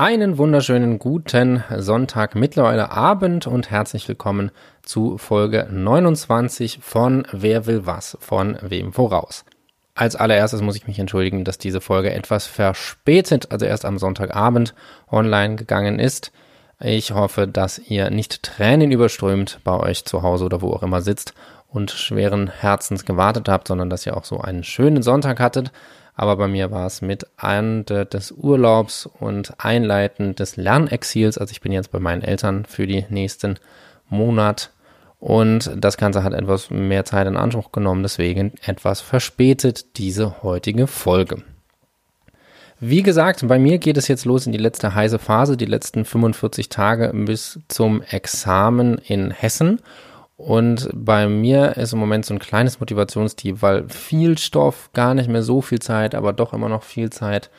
Einen wunderschönen guten Sonntag, mittlerweile Abend und herzlich willkommen zu Folge 29 von Wer will was von wem voraus. Als allererstes muss ich mich entschuldigen, dass diese Folge etwas verspätet, also erst am Sonntagabend online gegangen ist. Ich hoffe, dass ihr nicht Tränen überströmt bei euch zu Hause oder wo auch immer sitzt und schweren Herzens gewartet habt, sondern dass ihr auch so einen schönen Sonntag hattet aber bei mir war es mit Ende des Urlaubs und Einleiten des Lernexils. Also ich bin jetzt bei meinen Eltern für die nächsten Monat und das Ganze hat etwas mehr Zeit in Anspruch genommen, deswegen etwas verspätet diese heutige Folge. Wie gesagt, bei mir geht es jetzt los in die letzte heiße Phase, die letzten 45 Tage bis zum Examen in Hessen. Und bei mir ist im Moment so ein kleines Motivationstief, weil viel Stoff, gar nicht mehr so viel Zeit, aber doch immer noch viel Zeit.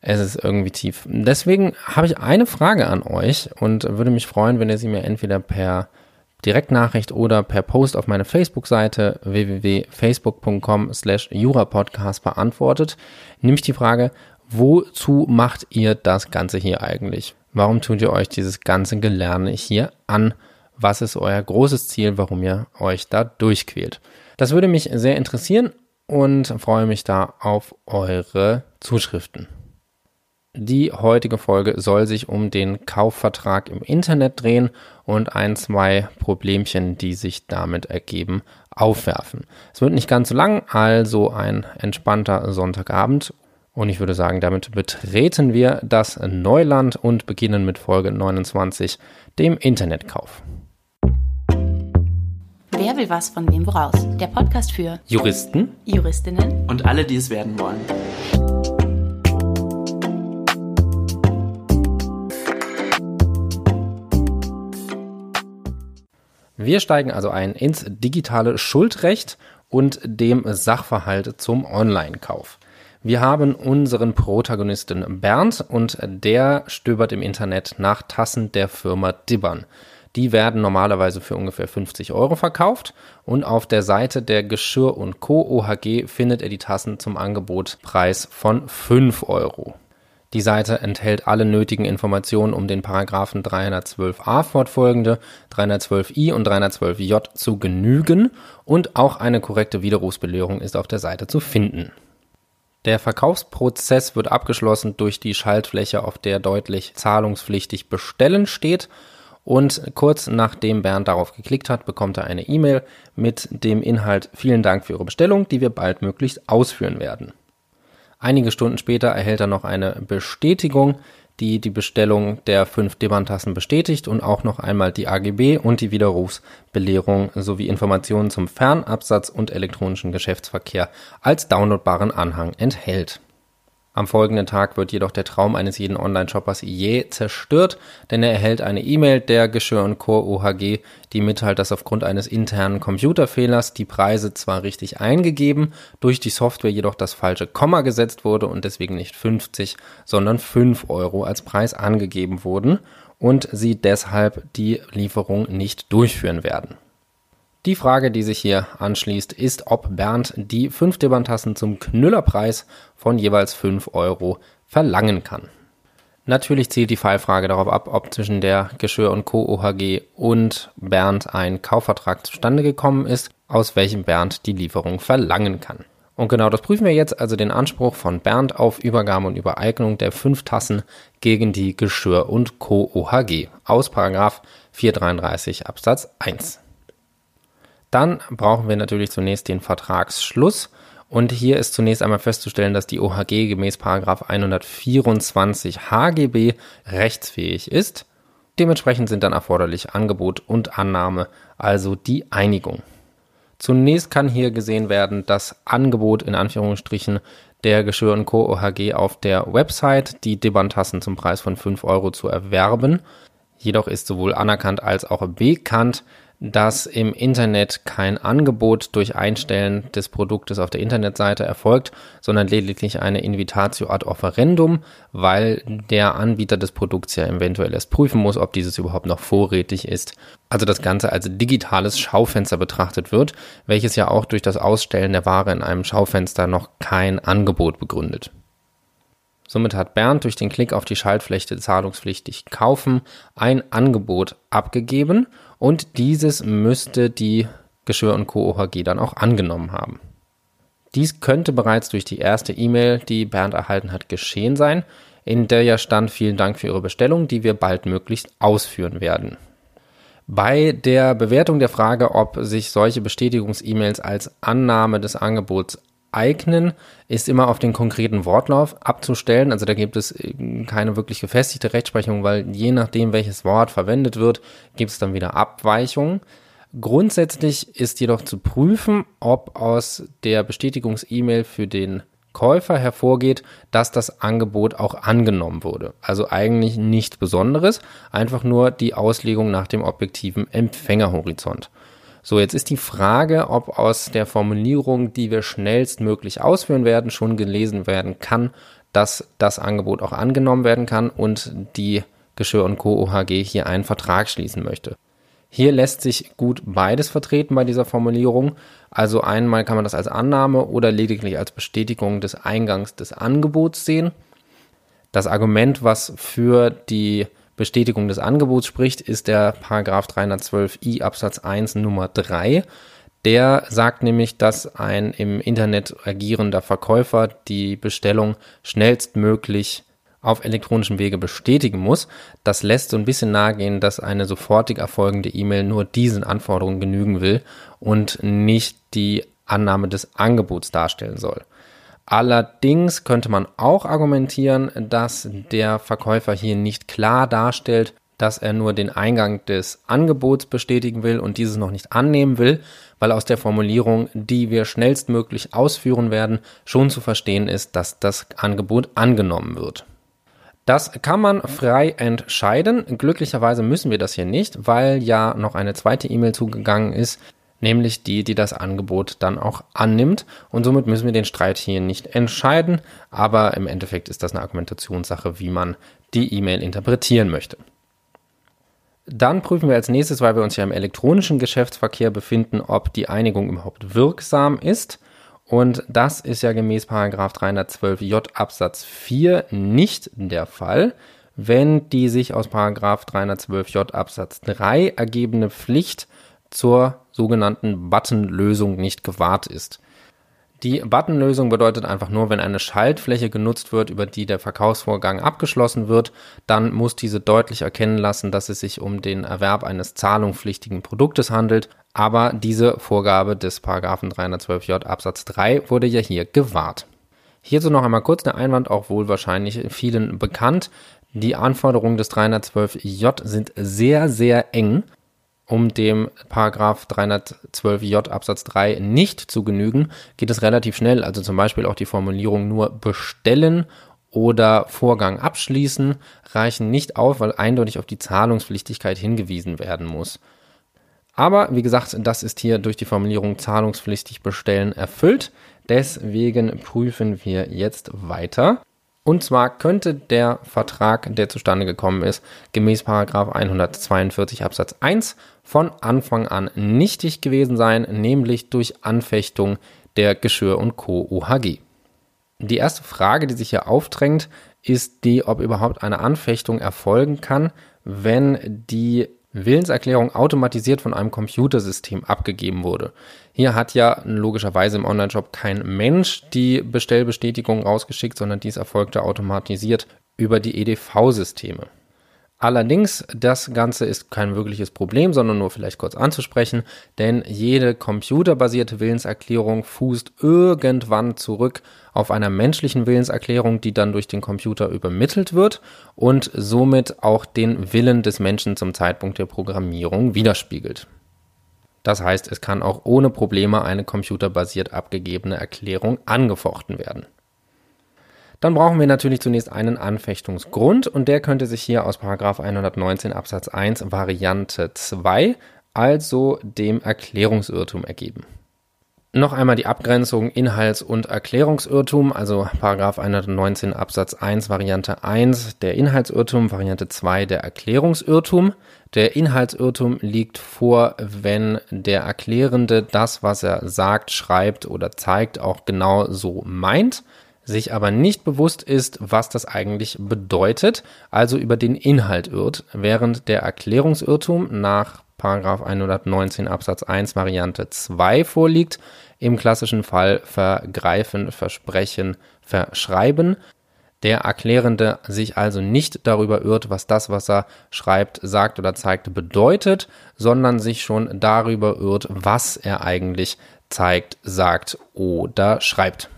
Es ist irgendwie tief. Deswegen habe ich eine Frage an euch und würde mich freuen, wenn ihr sie mir entweder per Direktnachricht oder per Post auf meine Facebook-Seite www.facebook.com slash jurapodcast beantwortet. Nämlich die Frage, wozu macht ihr das Ganze hier eigentlich? Warum tut ihr euch dieses ganze Gelerne hier an? Was ist euer großes Ziel, warum ihr euch da durchquält. Das würde mich sehr interessieren und freue mich da auf eure Zuschriften. Die heutige Folge soll sich um den Kaufvertrag im Internet drehen und ein, zwei Problemchen, die sich damit ergeben, aufwerfen. Es wird nicht ganz so lang, also ein entspannter Sonntagabend. Und ich würde sagen, damit betreten wir das Neuland und beginnen mit Folge 29, dem Internetkauf. Wer will was von wem woraus? Der Podcast für Juristen, Juristinnen und alle, die es werden wollen. Wir steigen also ein ins digitale Schuldrecht und dem Sachverhalt zum Online-Kauf. Wir haben unseren Protagonisten Bernd und der stöbert im Internet nach Tassen der Firma Dibbern. Die werden normalerweise für ungefähr 50 Euro verkauft und auf der Seite der Geschirr und Co. OHG findet er die Tassen zum Angebotpreis von 5 Euro. Die Seite enthält alle nötigen Informationen, um den Paragraphen 312a fortfolgende, 312i und 312j zu genügen und auch eine korrekte Widerrufsbelehrung ist auf der Seite zu finden. Der Verkaufsprozess wird abgeschlossen durch die Schaltfläche, auf der deutlich zahlungspflichtig bestellen steht und kurz nachdem Bernd darauf geklickt hat, bekommt er eine E-Mail mit dem Inhalt Vielen Dank für Ihre Bestellung, die wir baldmöglichst ausführen werden. Einige Stunden später erhält er noch eine Bestätigung, die die Bestellung der fünf Debantassen bestätigt und auch noch einmal die AGB und die Widerrufsbelehrung sowie Informationen zum Fernabsatz und elektronischen Geschäftsverkehr als downloadbaren Anhang enthält. Am folgenden Tag wird jedoch der Traum eines jeden Online-Shoppers je zerstört, denn er erhält eine E-Mail der Geschirr und Co. OHG, die mitteilt, dass aufgrund eines internen Computerfehlers die Preise zwar richtig eingegeben, durch die Software jedoch das falsche Komma gesetzt wurde und deswegen nicht 50, sondern 5 Euro als Preis angegeben wurden und sie deshalb die Lieferung nicht durchführen werden. Die Frage, die sich hier anschließt, ist, ob Bernd die 5 Dibbantassen zum Knüllerpreis von jeweils 5 Euro verlangen kann. Natürlich zielt die Fallfrage darauf ab, ob zwischen der Geschirr und Co. OHG und Bernd ein Kaufvertrag zustande gekommen ist, aus welchem Bernd die Lieferung verlangen kann. Und genau das prüfen wir jetzt, also den Anspruch von Bernd auf Übergabe und Übereignung der 5 Tassen gegen die Geschirr und Co. OHG aus 433 Absatz 1. Dann brauchen wir natürlich zunächst den Vertragsschluss. Und hier ist zunächst einmal festzustellen, dass die OHG gemäß 124 HGB rechtsfähig ist. Dementsprechend sind dann erforderlich Angebot und Annahme, also die Einigung. Zunächst kann hier gesehen werden, das Angebot in Anführungsstrichen der Geschirr Co. OHG auf der Website, die Debantassen zum Preis von 5 Euro zu erwerben. Jedoch ist sowohl anerkannt als auch bekannt, dass im Internet kein Angebot durch Einstellen des Produktes auf der Internetseite erfolgt, sondern lediglich eine Invitatio ad offerendum, weil der Anbieter des Produkts ja eventuell erst prüfen muss, ob dieses überhaupt noch vorrätig ist. Also das Ganze als digitales Schaufenster betrachtet wird, welches ja auch durch das Ausstellen der Ware in einem Schaufenster noch kein Angebot begründet. Somit hat Bernd durch den Klick auf die Schaltfläche zahlungspflichtig kaufen ein Angebot abgegeben und dieses müsste die Geschirr und Co. OHG dann auch angenommen haben. Dies könnte bereits durch die erste E-Mail, die Bernd erhalten hat, geschehen sein, in der ja stand, vielen Dank für Ihre Bestellung, die wir baldmöglichst ausführen werden. Bei der Bewertung der Frage, ob sich solche Bestätigungs-E-Mails als Annahme des Angebots eignen, ist immer auf den konkreten Wortlauf abzustellen. Also da gibt es äh, keine wirklich gefestigte Rechtsprechung, weil je nachdem, welches Wort verwendet wird, gibt es dann wieder Abweichungen. Grundsätzlich ist jedoch zu prüfen, ob aus der Bestätigungs-E-Mail für den Käufer hervorgeht, dass das Angebot auch angenommen wurde. Also eigentlich nichts Besonderes, einfach nur die Auslegung nach dem objektiven Empfängerhorizont. So, jetzt ist die Frage, ob aus der Formulierung, die wir schnellstmöglich ausführen werden, schon gelesen werden kann, dass das Angebot auch angenommen werden kann und die Geschirr und Co. OHG hier einen Vertrag schließen möchte. Hier lässt sich gut beides vertreten bei dieser Formulierung. Also einmal kann man das als Annahme oder lediglich als Bestätigung des Eingangs des Angebots sehen. Das Argument, was für die Bestätigung des Angebots spricht, ist der Paragraph 312i Absatz 1 Nummer 3. Der sagt nämlich, dass ein im Internet agierender Verkäufer die Bestellung schnellstmöglich auf elektronischem Wege bestätigen muss. Das lässt so ein bisschen nahegehen, dass eine sofortig erfolgende E-Mail nur diesen Anforderungen genügen will und nicht die Annahme des Angebots darstellen soll. Allerdings könnte man auch argumentieren, dass der Verkäufer hier nicht klar darstellt, dass er nur den Eingang des Angebots bestätigen will und dieses noch nicht annehmen will, weil aus der Formulierung, die wir schnellstmöglich ausführen werden, schon zu verstehen ist, dass das Angebot angenommen wird. Das kann man frei entscheiden. Glücklicherweise müssen wir das hier nicht, weil ja noch eine zweite E-Mail zugegangen ist, nämlich die, die das Angebot dann auch annimmt. Und somit müssen wir den Streit hier nicht entscheiden, aber im Endeffekt ist das eine Argumentationssache, wie man die E-Mail interpretieren möchte. Dann prüfen wir als nächstes, weil wir uns ja im elektronischen Geschäftsverkehr befinden, ob die Einigung überhaupt wirksam ist. Und das ist ja gemäß 312j Absatz 4 nicht der Fall, wenn die sich aus 312j Absatz 3 ergebene Pflicht zur sogenannten Buttonlösung nicht gewahrt ist. Die Buttonlösung bedeutet einfach nur, wenn eine Schaltfläche genutzt wird, über die der Verkaufsvorgang abgeschlossen wird, dann muss diese deutlich erkennen lassen, dass es sich um den Erwerb eines zahlungspflichtigen Produktes handelt. Aber diese Vorgabe des Paragraphen 312j Absatz 3 wurde ja hier gewahrt. Hierzu noch einmal kurz der Einwand, auch wohl wahrscheinlich vielen bekannt. Die Anforderungen des 312j sind sehr, sehr eng um dem Paragraph 312j Absatz 3 nicht zu genügen, geht es relativ schnell. Also zum Beispiel auch die Formulierung nur bestellen oder Vorgang abschließen reichen nicht auf, weil eindeutig auf die Zahlungspflichtigkeit hingewiesen werden muss. Aber wie gesagt, das ist hier durch die Formulierung zahlungspflichtig bestellen erfüllt. Deswegen prüfen wir jetzt weiter. Und zwar könnte der Vertrag, der zustande gekommen ist, gemäß 142 Absatz 1 von Anfang an nichtig gewesen sein, nämlich durch Anfechtung der Geschirr und Co. OHG. Die erste Frage, die sich hier aufdrängt, ist die, ob überhaupt eine Anfechtung erfolgen kann, wenn die Willenserklärung automatisiert von einem Computersystem abgegeben wurde. Hier hat ja logischerweise im Onlineshop kein Mensch die Bestellbestätigung rausgeschickt, sondern dies erfolgte automatisiert über die EDV-Systeme. Allerdings, das Ganze ist kein wirkliches Problem, sondern nur vielleicht kurz anzusprechen, denn jede computerbasierte Willenserklärung fußt irgendwann zurück auf einer menschlichen Willenserklärung, die dann durch den Computer übermittelt wird und somit auch den Willen des Menschen zum Zeitpunkt der Programmierung widerspiegelt. Das heißt, es kann auch ohne Probleme eine computerbasiert abgegebene Erklärung angefochten werden. Dann brauchen wir natürlich zunächst einen Anfechtungsgrund und der könnte sich hier aus 119 Absatz 1 Variante 2, also dem Erklärungsirrtum ergeben. Noch einmal die Abgrenzung Inhalts- und Erklärungsirrtum, also 119 Absatz 1 Variante 1 der Inhaltsirrtum, Variante 2 der Erklärungsirrtum. Der Inhaltsirrtum liegt vor, wenn der Erklärende das, was er sagt, schreibt oder zeigt, auch genau so meint. Sich aber nicht bewusst ist, was das eigentlich bedeutet, also über den Inhalt irrt, während der Erklärungsirrtum nach 119 Absatz 1 Variante 2 vorliegt, im klassischen Fall vergreifen, versprechen, verschreiben, der Erklärende sich also nicht darüber irrt, was das, was er schreibt, sagt oder zeigt, bedeutet, sondern sich schon darüber irrt, was er eigentlich zeigt, sagt oder schreibt.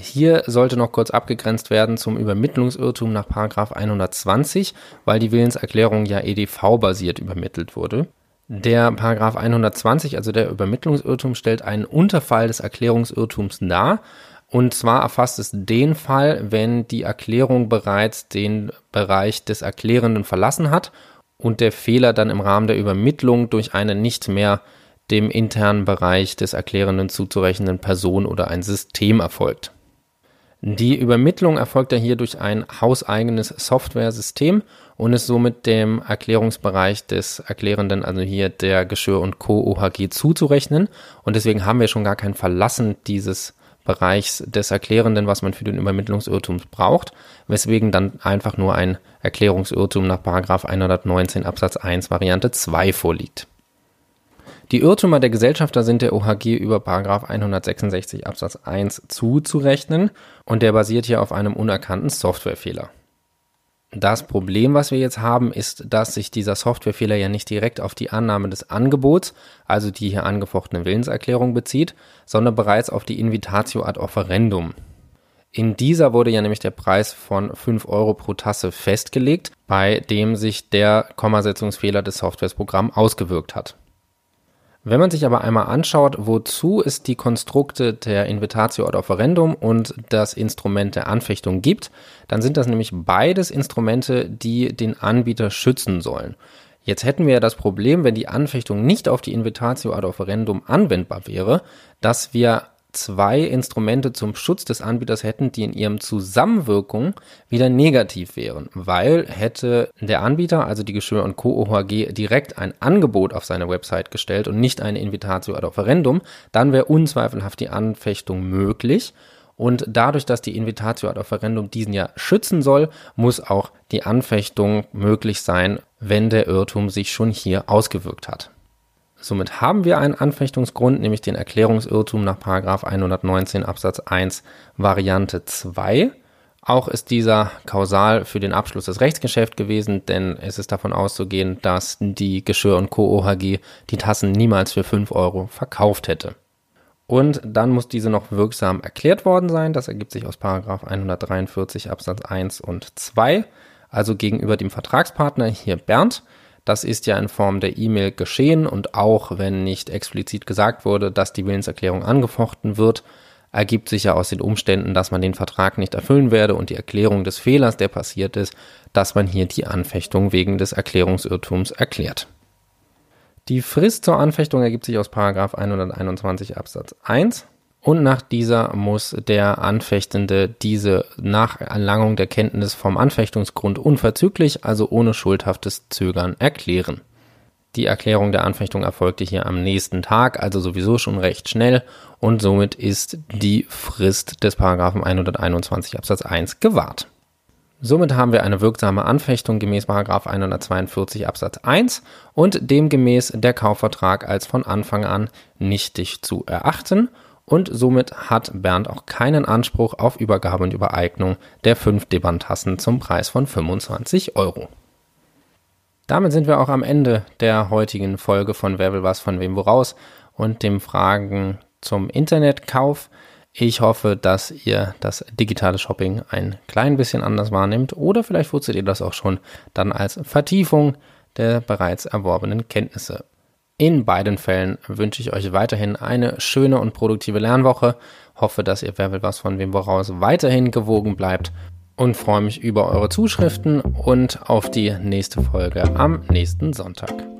Hier sollte noch kurz abgegrenzt werden zum Übermittlungsirrtum nach 120, weil die Willenserklärung ja EDV-basiert übermittelt wurde. Der Paragraph 120, also der Übermittlungsirrtum, stellt einen Unterfall des Erklärungsirrtums dar. Und zwar erfasst es den Fall, wenn die Erklärung bereits den Bereich des Erklärenden verlassen hat und der Fehler dann im Rahmen der Übermittlung durch eine nicht mehr dem internen Bereich des Erklärenden zuzurechnenden Person oder ein System erfolgt. Die Übermittlung erfolgt ja hier durch ein hauseigenes Software-System und ist somit dem Erklärungsbereich des Erklärenden, also hier der Geschirr und Co. OHG zuzurechnen. Und deswegen haben wir schon gar kein Verlassen dieses Bereichs des Erklärenden, was man für den Übermittlungsirrtum braucht, weswegen dann einfach nur ein Erklärungsirrtum nach 119 Absatz 1 Variante 2 vorliegt. Die Irrtümer der Gesellschafter sind der OHG über 166 Absatz 1 zuzurechnen und der basiert hier auf einem unerkannten Softwarefehler. Das Problem, was wir jetzt haben, ist, dass sich dieser Softwarefehler ja nicht direkt auf die Annahme des Angebots, also die hier angefochtene Willenserklärung bezieht, sondern bereits auf die Invitatio ad offerendum. In dieser wurde ja nämlich der Preis von 5 Euro pro Tasse festgelegt, bei dem sich der Kommasetzungsfehler des Softwaresprogramms ausgewirkt hat. Wenn man sich aber einmal anschaut, wozu es die Konstrukte der Invitatio ad offerendum und das Instrument der Anfechtung gibt, dann sind das nämlich beides Instrumente, die den Anbieter schützen sollen. Jetzt hätten wir ja das Problem, wenn die Anfechtung nicht auf die Invitatio ad offerendum anwendbar wäre, dass wir zwei Instrumente zum Schutz des Anbieters hätten, die in ihrem Zusammenwirkung wieder negativ wären, weil hätte der Anbieter, also die Geschirr und Co. OHG, direkt ein Angebot auf seine Website gestellt und nicht eine Invitatio ad offerendum, dann wäre unzweifelhaft die Anfechtung möglich. Und dadurch, dass die Invitatio ad offerendum diesen ja schützen soll, muss auch die Anfechtung möglich sein, wenn der Irrtum sich schon hier ausgewirkt hat. Somit haben wir einen Anfechtungsgrund, nämlich den Erklärungsirrtum nach 119 Absatz 1 Variante 2. Auch ist dieser kausal für den Abschluss des Rechtsgeschäfts gewesen, denn es ist davon auszugehen, dass die Geschirr und Co. OHG die Tassen niemals für 5 Euro verkauft hätte. Und dann muss diese noch wirksam erklärt worden sein. Das ergibt sich aus 143 Absatz 1 und 2, also gegenüber dem Vertragspartner hier Bernd. Das ist ja in Form der E-Mail geschehen und auch wenn nicht explizit gesagt wurde, dass die Willenserklärung angefochten wird, ergibt sich ja aus den Umständen, dass man den Vertrag nicht erfüllen werde und die Erklärung des Fehlers, der passiert ist, dass man hier die Anfechtung wegen des Erklärungsirrtums erklärt. Die Frist zur Anfechtung ergibt sich aus 121 Absatz 1. Und nach dieser muss der Anfechtende diese nach Erlangung der Kenntnis vom Anfechtungsgrund unverzüglich, also ohne schuldhaftes Zögern, erklären. Die Erklärung der Anfechtung erfolgte hier am nächsten Tag, also sowieso schon recht schnell und somit ist die Frist des Paragraphen 121 Absatz 1 gewahrt. Somit haben wir eine wirksame Anfechtung gemäß 142 Absatz 1 und demgemäß der Kaufvertrag als von Anfang an nichtig zu erachten und somit hat Bernd auch keinen Anspruch auf Übergabe und Übereignung der fünf Debantassen zum Preis von 25 Euro. Damit sind wir auch am Ende der heutigen Folge von Wer will was von wem woraus und dem Fragen zum Internetkauf. Ich hoffe, dass ihr das digitale Shopping ein klein bisschen anders wahrnimmt oder vielleicht wurzelt ihr das auch schon dann als Vertiefung der bereits erworbenen Kenntnisse. In beiden Fällen wünsche ich euch weiterhin eine schöne und produktive Lernwoche. Hoffe, dass ihr Wer will was von wem woraus weiterhin gewogen bleibt und freue mich über eure Zuschriften und auf die nächste Folge am nächsten Sonntag.